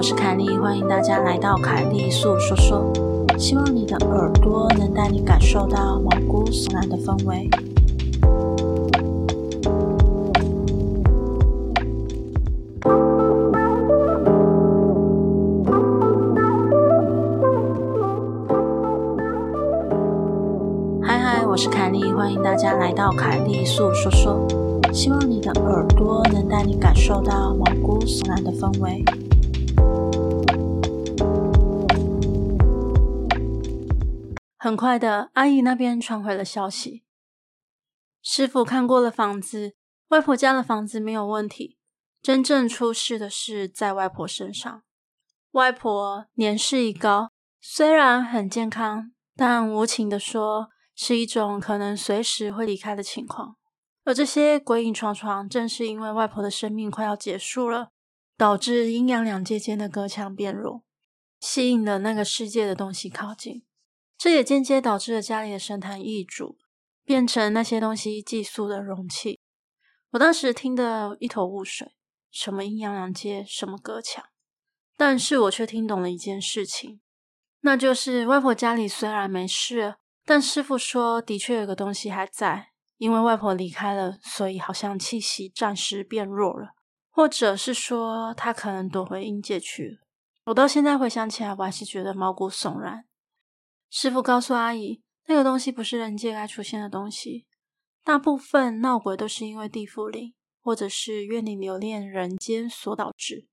我是凯莉，欢迎大家来到凯莉粟说说。希望你的耳朵能带你感受到毛骨悚然的氛围。嗨嗨，我是凯莉，欢迎大家来到凯莉粟说说。希望你的耳朵能带你感受到毛骨悚然的氛围。很快的，阿姨那边传回了消息。师傅看过了房子，外婆家的房子没有问题。真正出事的是在外婆身上。外婆年事已高，虽然很健康，但无情的说，是一种可能随时会离开的情况。而这些鬼影幢幢，正是因为外婆的生命快要结束了，导致阴阳两界间的隔墙变弱，吸引了那个世界的东西靠近。这也间接导致了家里的神坛易主，变成那些东西寄宿的容器。我当时听得一头雾水，什么阴阳两界，什么隔墙，但是我却听懂了一件事情，那就是外婆家里虽然没事，但师父说的确有个东西还在，因为外婆离开了，所以好像气息暂时变弱了，或者是说她可能躲回阴界去了。我到现在回想起来，我还是觉得毛骨悚然。师傅告诉阿姨，那个东西不是人界该出现的东西。大部分闹鬼都是因为地缚灵，或者是怨灵留恋人间所导致。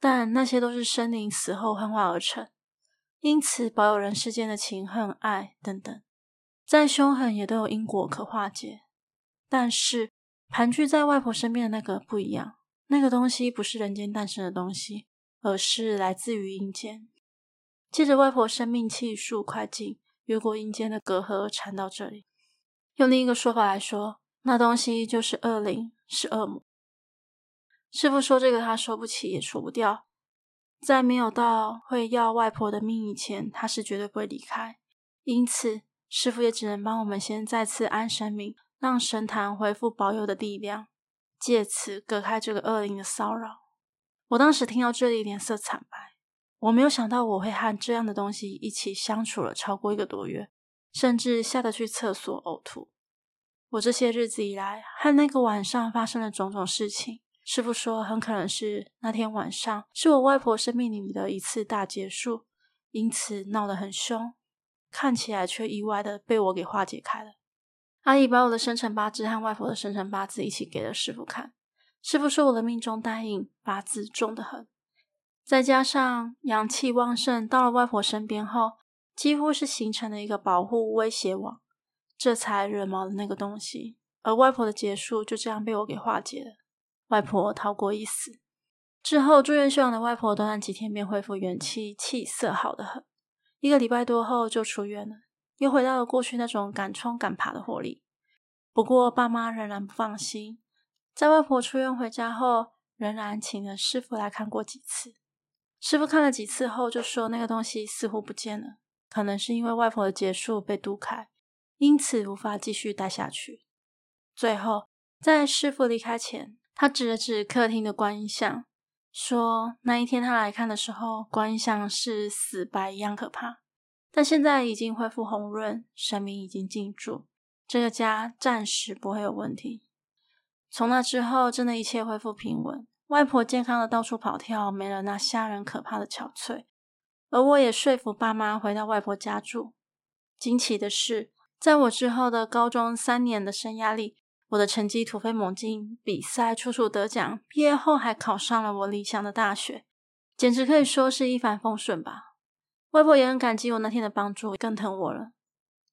但那些都是生灵死后幻化而成，因此保有人世间的情恨爱等等，再凶狠也都有因果可化解。但是盘踞在外婆身边的那个不一样，那个东西不是人间诞生的东西，而是来自于阴间。借着外婆生命气数快尽，越过阴间的隔阂，缠到这里。用另一个说法来说，那东西就是恶灵，是恶魔。师傅说这个他收不起，也除不掉。在没有到会要外婆的命以前，他是绝对不会离开。因此，师傅也只能帮我们先再次安神明，让神坛恢复保佑的力量，借此隔开这个恶灵的骚扰。我当时听到这里，脸色惨白。我没有想到我会和这样的东西一起相处了超过一个多月，甚至吓得去厕所呕吐。我这些日子以来和那个晚上发生了种种事情，师傅说很可能是那天晚上是我外婆生命里的一次大结束，因此闹得很凶，看起来却意外的被我给化解开了。阿姨把我的生辰八字和外婆的生辰八字一起给了师傅看，师傅说我的命中带应八字重得很。再加上阳气旺盛，到了外婆身边后，几乎是形成了一个保护威胁网，这才惹毛了那个东西。而外婆的结束就这样被我给化解了，外婆逃过一死。之后住院休养的外婆，短短几天便恢复元气，气色好得很。一个礼拜多后就出院了，又回到了过去那种敢冲敢爬的活力。不过爸妈仍然不放心，在外婆出院回家后，仍然请了师傅来看过几次。师傅看了几次后，就说那个东西似乎不见了，可能是因为外婆的结束被渡开，因此无法继续待下去。最后，在师傅离开前，他指了指客厅的观音像，说那一天他来看的时候，观音像是死白一样可怕，但现在已经恢复红润，神明已经进驻，这个家暂时不会有问题。从那之后，真的一切恢复平稳。外婆健康的到处跑跳，没了那吓人可怕的憔悴，而我也说服爸妈回到外婆家住。惊奇的是，在我之后的高中三年的生涯里，我的成绩突飞猛进，比赛处处得奖，毕业后还考上了我理想的大学，简直可以说是一帆风顺吧。外婆也很感激我那天的帮助，更疼我了。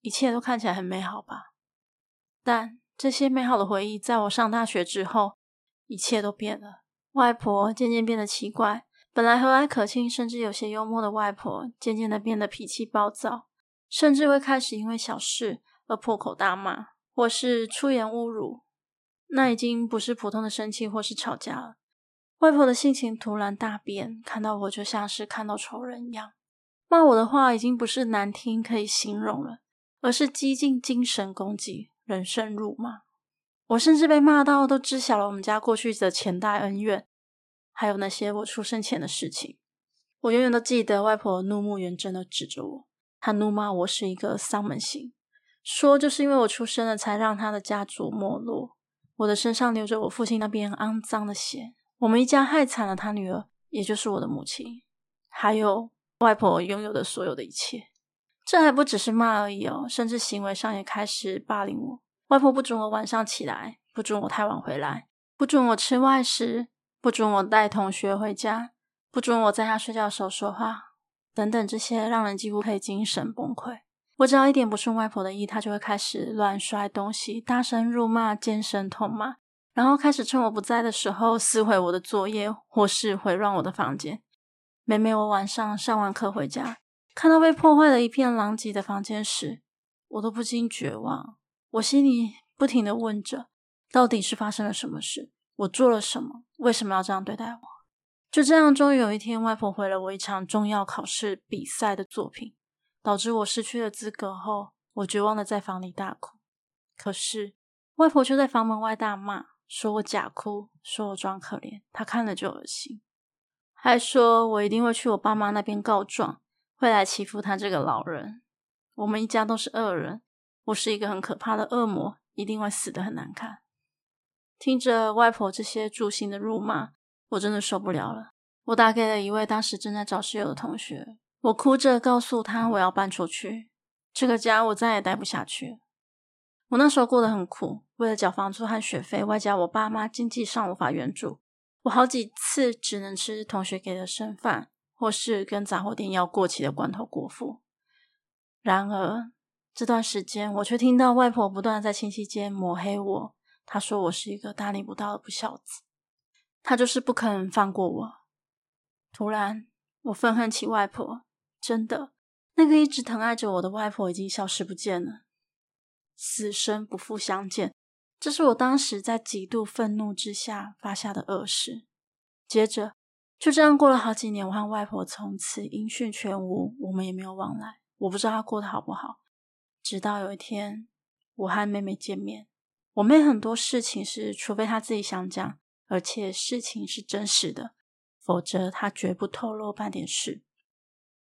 一切都看起来很美好吧？但这些美好的回忆，在我上大学之后，一切都变了。外婆渐渐变得奇怪，本来和蔼可亲，甚至有些幽默的外婆，渐渐的变得脾气暴躁，甚至会开始因为小事而破口大骂，或是出言侮辱。那已经不是普通的生气或是吵架了。外婆的性情突然大变，看到我就像是看到仇人一样。骂我的话已经不是难听可以形容了，而是激进精神攻击、人身辱骂。我甚至被骂到都知晓了我们家过去的前代恩怨，还有那些我出生前的事情。我永远都记得外婆怒目圆睁的指着我，她怒骂我是一个丧门星，说就是因为我出生了才让她的家族没落。我的身上流着我父亲那边肮脏的血，我们一家害惨了他女儿，也就是我的母亲，还有。外婆拥有的所有的一切，这还不只是骂而已哦，甚至行为上也开始霸凌我。外婆不准我晚上起来，不准我太晚回来，不准我吃外食，不准我带同学回家，不准我在他睡觉的时候说话，等等这些让人几乎可以精神崩溃。我只要一点不顺外婆的意，她就会开始乱摔东西，大声辱骂，尖声痛骂，然后开始趁我不在的时候撕毁我的作业，或是毁乱我的房间。每每我晚上上完课回家，看到被破坏的一片狼藉的房间时，我都不禁绝望。我心里不停地问着：到底是发生了什么事？我做了什么？为什么要这样对待我？就这样，终于有一天，外婆毁了我一场重要考试比赛的作品，导致我失去了资格后，我绝望的在房里大哭。可是，外婆却在房门外大骂，说我假哭，说我装可怜，她看了就恶心。还说我一定会去我爸妈那边告状，会来欺负他这个老人。我们一家都是恶人，我是一个很可怕的恶魔，一定会死得很难看。听着外婆这些诛心的辱骂，我真的受不了了。我打给了一位当时正在找室友的同学，我哭着告诉他我要搬出去，这个家我再也待不下去。我那时候过得很苦，为了缴房租和学费，外加我爸妈经济上无法援助。我好几次只能吃同学给的剩饭，或是跟杂货店要过期的罐头果腹。然而这段时间，我却听到外婆不断在亲戚间抹黑我。他说我是一个大逆不道的不孝子，他就是不肯放过我。突然，我愤恨起外婆，真的，那个一直疼爱着我的外婆已经消失不见了，此生不复相见。这是我当时在极度愤怒之下发下的恶誓。接着，就这样过了好几年，我和外婆从此音讯全无，我们也没有往来。我不知道她过得好不好。直到有一天，我和妹妹见面，我妹很多事情是，除非她自己想讲，而且事情是真实的，否则她绝不透露半点事。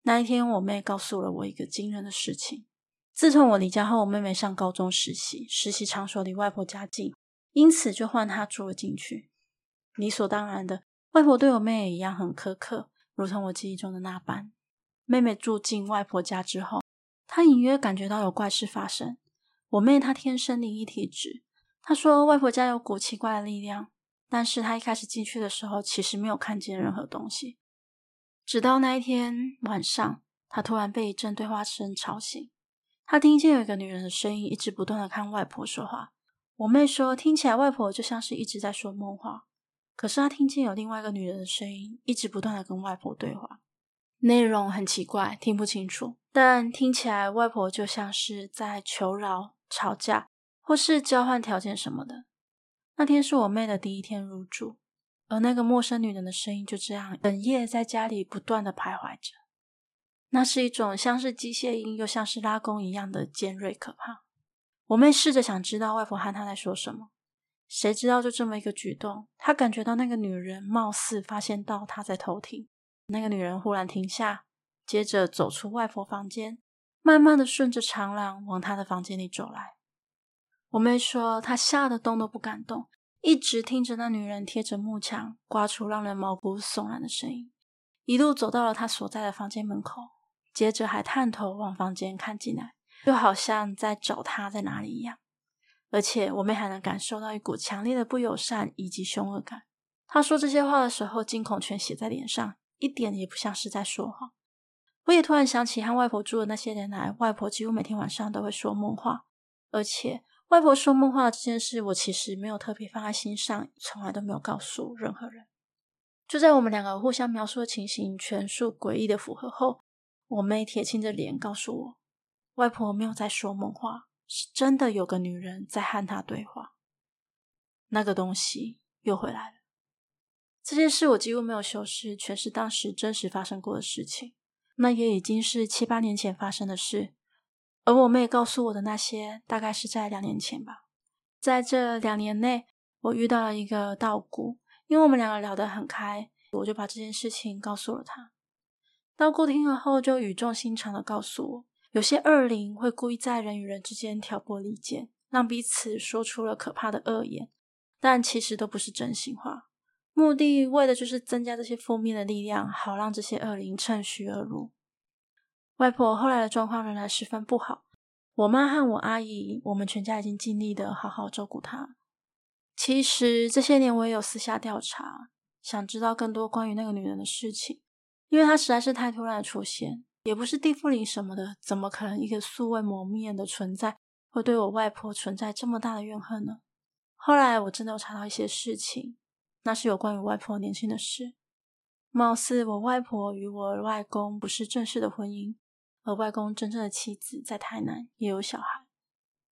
那一天，我妹告诉了我一个惊人的事情。自从我离家后，我妹妹上高中实习，实习场所离外婆家近，因此就换她住了进去。理所当然的，外婆对我妹也一样很苛刻，如同我记忆中的那般。妹妹住进外婆家之后，她隐约感觉到有怪事发生。我妹她天生灵异体质，她说外婆家有股奇怪的力量，但是她一开始进去的时候，其实没有看见任何东西。直到那一天晚上，她突然被一阵对话声吵醒。他听见有一个女人的声音，一直不断的看外婆说话。我妹说，听起来外婆就像是一直在说梦话。可是她听见有另外一个女人的声音，一直不断的跟外婆对话，内容很奇怪，听不清楚，但听起来外婆就像是在求饶、吵架，或是交换条件什么的。那天是我妹的第一天入住，而那个陌生女人的声音就这样，整夜在家里不断的徘徊着。那是一种像是机械音又像是拉弓一样的尖锐可怕。我妹试着想知道外婆和她在说什么，谁知道就这么一个举动，她感觉到那个女人貌似发现到她在偷听。那个女人忽然停下，接着走出外婆房间，慢慢的顺着长廊往她的房间里走来。我妹说她吓得动都不敢动，一直听着那女人贴着木墙刮出让人毛骨悚然的声音，一路走到了她所在的房间门口。接着还探头往房间看进来，就好像在找她在哪里一样。而且我妹还能感受到一股强烈的不友善以及凶恶感。她说这些话的时候，惊恐全写在脸上，一点也不像是在说谎。我也突然想起和外婆住的那些年来，外婆几乎每天晚上都会说梦话，而且外婆说梦话这件事，我其实没有特别放在心上，从来都没有告诉任何人。就在我们两个互相描述的情形全数诡异的符合后，我妹铁青着脸告诉我，外婆没有在说梦话，是真的有个女人在和她对话。那个东西又回来了。这件事我几乎没有修饰，全是当时真实发生过的事情。那也已经是七八年前发生的事，而我妹告诉我的那些，大概是在两年前吧。在这两年内，我遇到了一个道姑。因为我们两个聊得很开，我就把这件事情告诉了他。道姑听了后，就语重心长地告诉我，有些恶灵会故意在人与人之间挑拨离间，让彼此说出了可怕的恶言，但其实都不是真心话，目的为的就是增加这些负面的力量，好让这些恶灵趁虚而入。外婆后来的状况仍然十分不好，我妈和我阿姨，我们全家已经尽力的好好照顾她。其实这些年我也有私下调查，想知道更多关于那个女人的事情，因为她实在是太突然出现，也不是地缚灵什么的，怎么可能一个素未谋面的存在会对我外婆存在这么大的怨恨呢？后来我真的有查到一些事情，那是有关于外婆年轻的事，貌似我外婆与我外公不是正式的婚姻，而外公真正的妻子在台南也有小孩，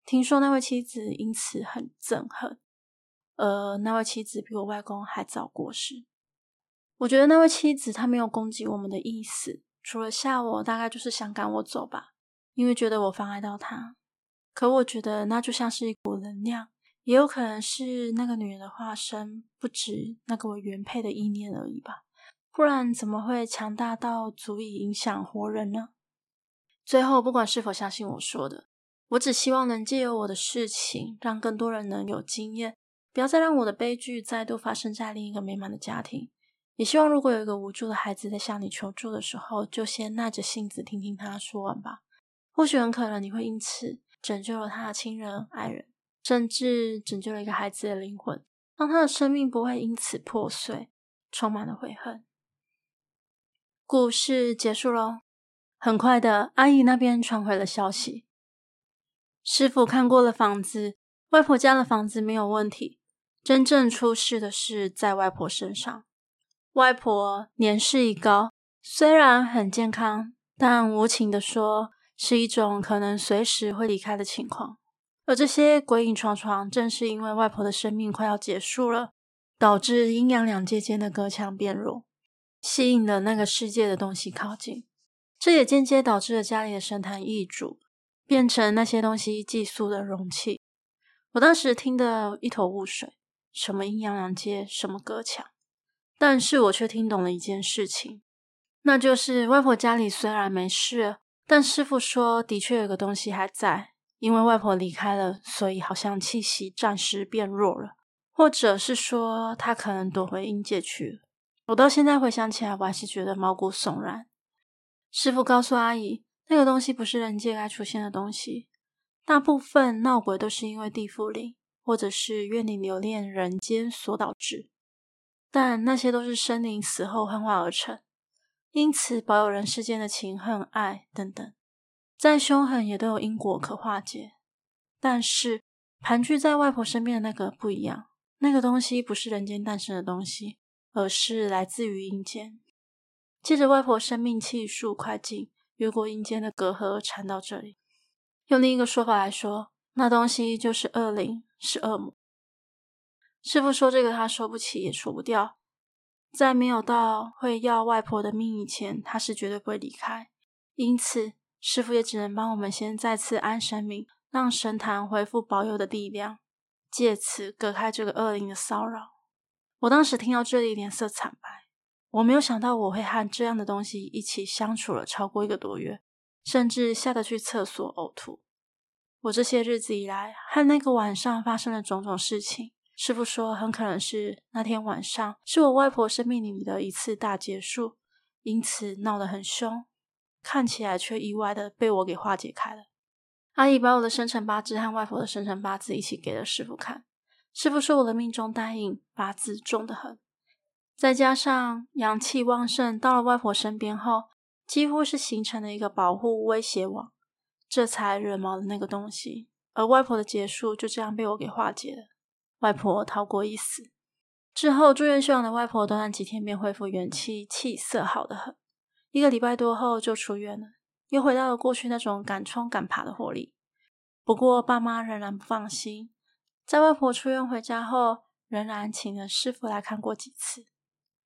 听说那位妻子因此很憎恨。呃，那位妻子比我外公还早过世。我觉得那位妻子她没有攻击我们的意思，除了吓我，大概就是想赶我走吧，因为觉得我妨碍到她。可我觉得那就像是一股能量，也有可能是那个女人的化身，不止那个我原配的意念而已吧。不然怎么会强大到足以影响活人呢？最后，不管是否相信我说的，我只希望能借由我的事情，让更多人能有经验。不要再让我的悲剧再度发生在另一个美满的家庭。也希望如果有一个无助的孩子在向你求助的时候，就先耐着性子听听他说完吧。或许很可能你会因此拯救了他的亲人、爱人，甚至拯救了一个孩子的灵魂，让他的生命不会因此破碎，充满了悔恨。故事结束喽。很快的，阿姨那边传回了消息，师傅看过了房子，外婆家的房子没有问题。真正出事的是在外婆身上。外婆年事已高，虽然很健康，但无情的说，是一种可能随时会离开的情况。而这些鬼影幢幢，正是因为外婆的生命快要结束了，导致阴阳两界间的隔墙变弱，吸引了那个世界的东西靠近。这也间接导致了家里的神坛易主，变成那些东西寄宿的容器。我当时听得一头雾水。什么阴阳两界，什么隔墙，但是我却听懂了一件事情，那就是外婆家里虽然没事，但师傅说的确有个东西还在，因为外婆离开了，所以好像气息暂时变弱了，或者是说她可能躲回阴界去了。我到现在回想起来，我还是觉得毛骨悚然。师傅告诉阿姨，那个东西不是人界该出现的东西，大部分闹鬼都是因为地缚灵。或者是怨灵留恋人间所导致，但那些都是生灵死后幻化而成，因此保有人世间的情恨爱等等，再凶狠也都有因果可化解。但是盘踞在外婆身边的那个不一样，那个东西不是人间诞生的东西，而是来自于阴间，借着外婆生命气数快尽，越过阴间的隔阂缠到这里。用另一个说法来说，那东西就是恶灵。是恶魔。师傅说这个，他说不起也说不掉。在没有到会要外婆的命以前，他是绝对不会离开。因此，师傅也只能帮我们先再次安神明，让神坛恢复保佑的力量，借此隔开这个恶灵的骚扰。我当时听到这里，脸色惨白。我没有想到我会和这样的东西一起相处了超过一个多月，甚至吓得去厕所呕吐。我这些日子以来和那个晚上发生的种种事情，师傅说很可能是那天晚上是我外婆生命里的一次大结束，因此闹得很凶，看起来却意外的被我给化解开了。阿姨把我的生辰八字和外婆的生辰八字一起给了师傅看。师傅说我的命中带印，八字重得很，再加上阳气旺盛，到了外婆身边后，几乎是形成了一个保护威胁网，这才惹毛了那个东西。而外婆的结束就这样被我给化解了，外婆逃过一死。之后住院休养的外婆，短短几天便恢复元气，气色好得很。一个礼拜多后就出院了，又回到了过去那种敢冲敢爬的活力。不过爸妈仍然不放心，在外婆出院回家后，仍然请了师傅来看过几次。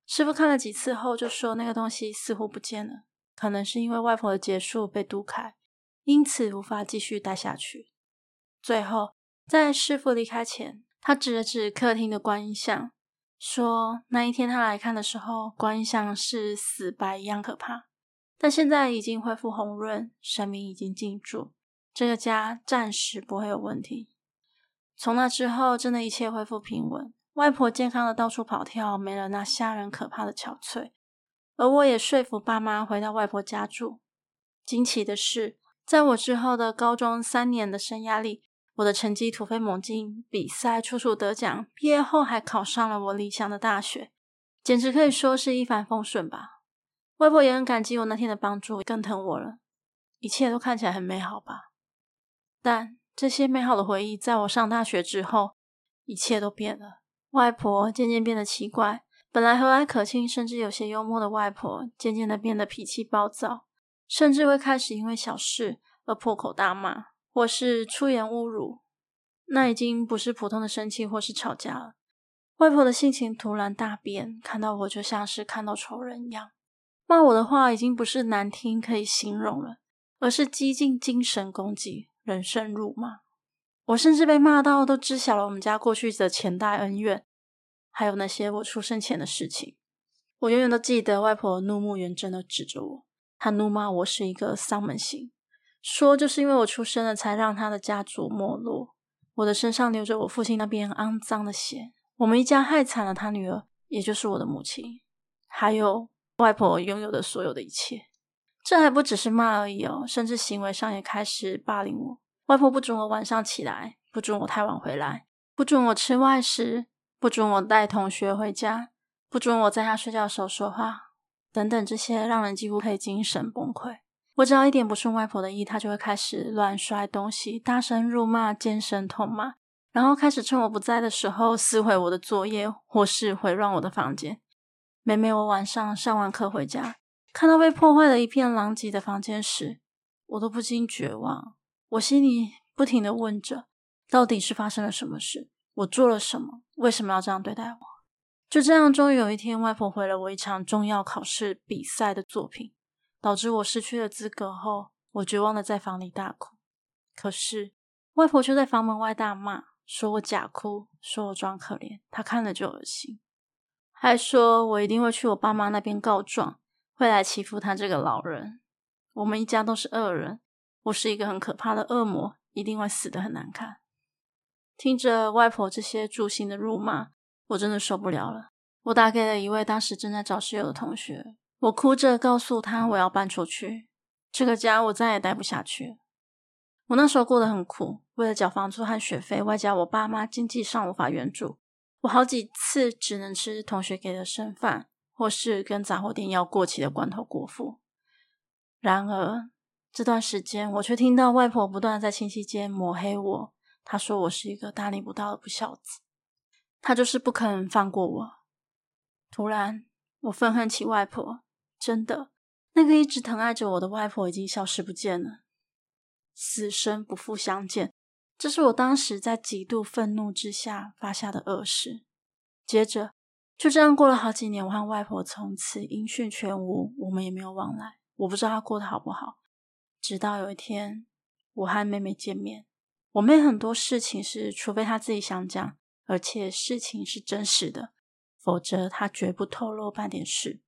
师傅看了几次后，就说那个东西似乎不见了，可能是因为外婆的结束被堵开，因此无法继续待下去。最后，在师傅离开前，他指了指客厅的观音像。说那一天他来看的时候，观音像是死白一样可怕，但现在已经恢复红润，神明已经进驻，这个家暂时不会有问题。从那之后，真的一切恢复平稳，外婆健康的到处跑跳，没了那吓人可怕的憔悴，而我也说服爸妈回到外婆家住。惊奇的是，在我之后的高中三年的生涯里。我的成绩突飞猛进，比赛处处得奖，毕业后还考上了我理想的大学，简直可以说是一帆风顺吧。外婆也很感激我那天的帮助，更疼我了。一切都看起来很美好吧？但这些美好的回忆，在我上大学之后，一切都变了。外婆渐渐变得奇怪，本来和蔼可亲，甚至有些幽默的外婆，渐渐的变得脾气暴躁，甚至会开始因为小事而破口大骂。或是出言侮辱，那已经不是普通的生气或是吵架了。外婆的性情突然大变，看到我就像是看到仇人一样，骂我的话已经不是难听可以形容了，而是激进精神攻击、人身辱骂。我甚至被骂到都知晓了我们家过去的前代恩怨，还有那些我出生前的事情。我永远都记得外婆怒目圆睁的指着我，她怒骂我是一个丧门星。说就是因为我出生了，才让他的家族没落。我的身上流着我父亲那边肮脏的血。我们一家害惨了他女儿，也就是我的母亲，还有外婆拥有的所有的一切。这还不只是骂而已哦，甚至行为上也开始霸凌我。外婆不准我晚上起来，不准我太晚回来，不准我吃外食，不准我带同学回家，不准我在他睡觉的时候说话，等等这些让人几乎可以精神崩溃。我只要一点不顺外婆的意，她就会开始乱摔东西，大声辱骂，尖声痛骂，然后开始趁我不在的时候撕毁我的作业，或是毁乱我的房间。每每我晚上上完课回家，看到被破坏了一片狼藉的房间时，我都不禁绝望。我心里不停的问着：到底是发生了什么事？我做了什么？为什么要这样对待我？就这样，终于有一天，外婆毁了我一场重要考试比赛的作品。导致我失去了资格后，我绝望的在房里大哭。可是外婆却在房门外大骂，说我假哭，说我装可怜，她看了就恶心，还说我一定会去我爸妈那边告状，会来欺负他这个老人。我们一家都是恶人，我是一个很可怕的恶魔，一定会死得很难看。听着外婆这些诛心的辱骂，我真的受不了了。我打给了一位当时正在找室友的同学。我哭着告诉他，我要搬出去，这个家我再也待不下去。我那时候过得很苦，为了缴房租和学费，外加我爸妈经济上无法援助，我好几次只能吃同学给的剩饭，或是跟杂货店要过期的罐头果腹。然而这段时间，我却听到外婆不断在亲戚间抹黑我，她说我是一个大逆不道的不孝子，她就是不肯放过我。突然，我愤恨起外婆。真的，那个一直疼爱着我的外婆已经消失不见了，此生不复相见。这是我当时在极度愤怒之下发下的恶誓。接着就这样过了好几年，我和外婆从此音讯全无，我们也没有往来。我不知道她过得好不好。直到有一天，我和妹妹见面，我妹很多事情是除非她自己想讲，而且事情是真实的，否则她绝不透露半点事。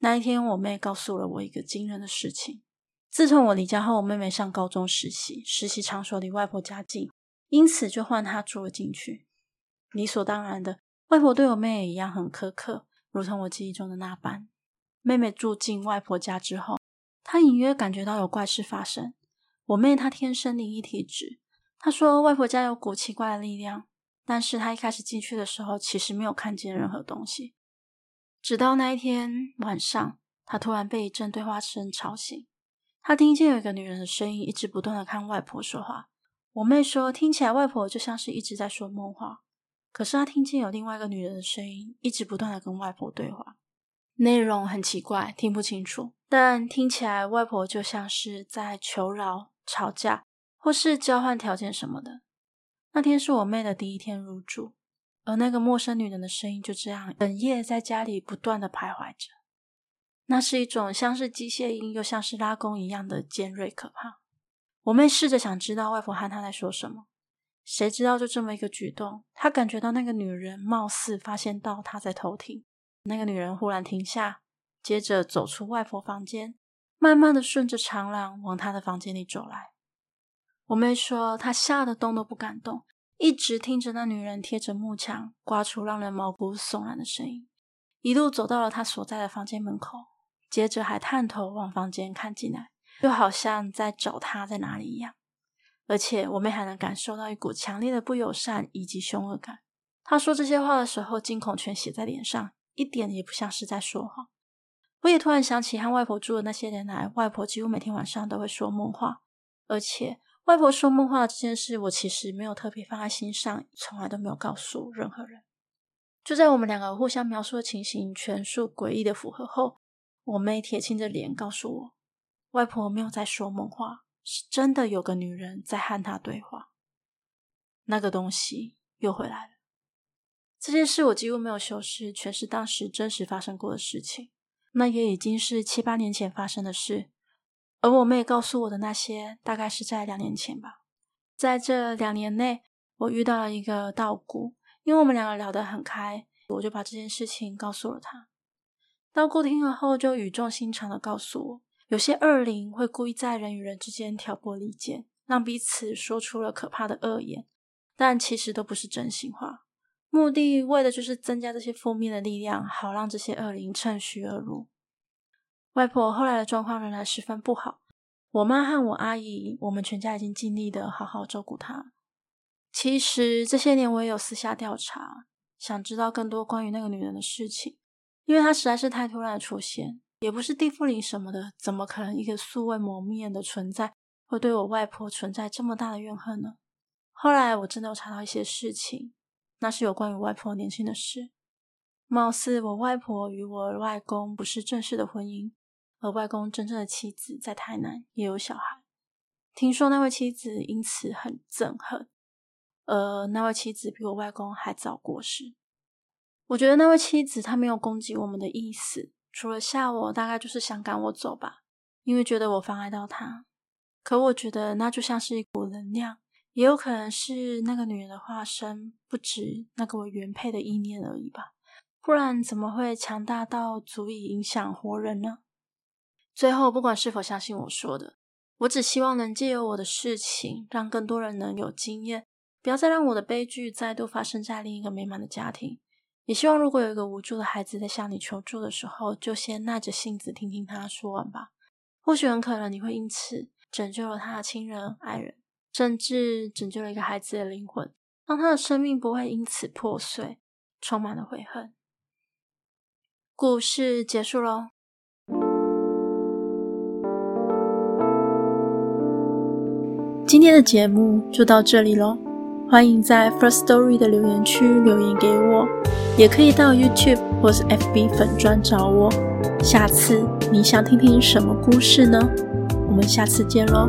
那一天，我妹告诉了我一个惊人的事情。自从我离家后，我妹妹上高中实习，实习场所离外婆家近，因此就换她住了进去。理所当然的，外婆对我妹也一样很苛刻，如同我记忆中的那般。妹妹住进外婆家之后，他隐约感觉到有怪事发生。我妹她天生灵异体质，她说外婆家有股奇怪的力量，但是她一开始进去的时候，其实没有看见任何东西。直到那一天晚上，她突然被一阵对话声吵醒，她听见有一个女人的声音一直不断的看外婆说话。我妹说听起来外婆就像是一直在说梦话，可是她听见有另外一个女人的声音一直不断的跟外婆对话。内容很奇怪，听不清楚，但听起来外婆就像是在求饶、吵架，或是交换条件什么的。那天是我妹的第一天入住，而那个陌生女人的声音就这样整夜在家里不断的徘徊着。那是一种像是机械音又像是拉弓一样的尖锐可怕。我妹试着想知道外婆和她在说什么，谁知道就这么一个举动，她感觉到那个女人貌似发现到她在偷听。那个女人忽然停下，接着走出外婆房间，慢慢的顺着长廊往她的房间里走来。我妹说，她吓得动都不敢动，一直听着那女人贴着木墙，刮出让人毛骨悚然的声音，一路走到了她所在的房间门口，接着还探头往房间看进来，就好像在找她在哪里一样。而且我妹还能感受到一股强烈的不友善以及凶恶感。她说这些话的时候，惊恐全写在脸上。一点也不像是在说谎。我也突然想起和外婆住的那些年来，外婆几乎每天晚上都会说梦话，而且外婆说梦话这件事，我其实没有特别放在心上，从来都没有告诉任何人。就在我们两个互相描述的情形全数诡异的符合后，我妹铁青着脸告诉我，外婆没有在说梦话，是真的有个女人在和她对话。那个东西又回来了。这件事我几乎没有修饰，全是当时真实发生过的事情。那也已经是七八年前发生的事，而我妹告诉我的那些，大概是在两年前吧。在这两年内，我遇到了一个道姑，因为我们两个聊得很开，我就把这件事情告诉了她。道姑听了后，就语重心长地告诉我，有些恶灵会故意在人与人之间挑拨离间，让彼此说出了可怕的恶言，但其实都不是真心话。目的为的就是增加这些负面的力量，好让这些恶灵趁虚而入。外婆后来的状况仍然十分不好，我妈和我阿姨，我们全家已经尽力的好好照顾她。其实这些年我也有私下调查，想知道更多关于那个女人的事情，因为她实在是太突然的出现，也不是地缚灵什么的，怎么可能一个素未谋面的存在会对我外婆存在这么大的怨恨呢？后来我真的有查到一些事情。那是有关于外婆年轻的事，貌似我外婆与我外公不是正式的婚姻，而外公真正的妻子在台南也有小孩。听说那位妻子因此很憎恨，而那位妻子比我外公还早过世。我觉得那位妻子她没有攻击我们的意思，除了吓我，大概就是想赶我走吧，因为觉得我妨碍到她。可我觉得那就像是一股能量。也有可能是那个女人的化身，不止那个我原配的意念而已吧，不然怎么会强大到足以影响活人呢？最后，不管是否相信我说的，我只希望能借由我的事情，让更多人能有经验，不要再让我的悲剧再度发生在另一个美满的家庭。也希望如果有一个无助的孩子在向你求助的时候，就先耐着性子听听他说完吧，或许很可能你会因此拯救了他的亲人爱人。甚至拯救了一个孩子的灵魂，让他的生命不会因此破碎，充满了悔恨。故事结束喽。今天的节目就到这里喽，欢迎在 First Story 的留言区留言给我，也可以到 YouTube 或是 FB 粉专找我。下次你想听听什么故事呢？我们下次见喽。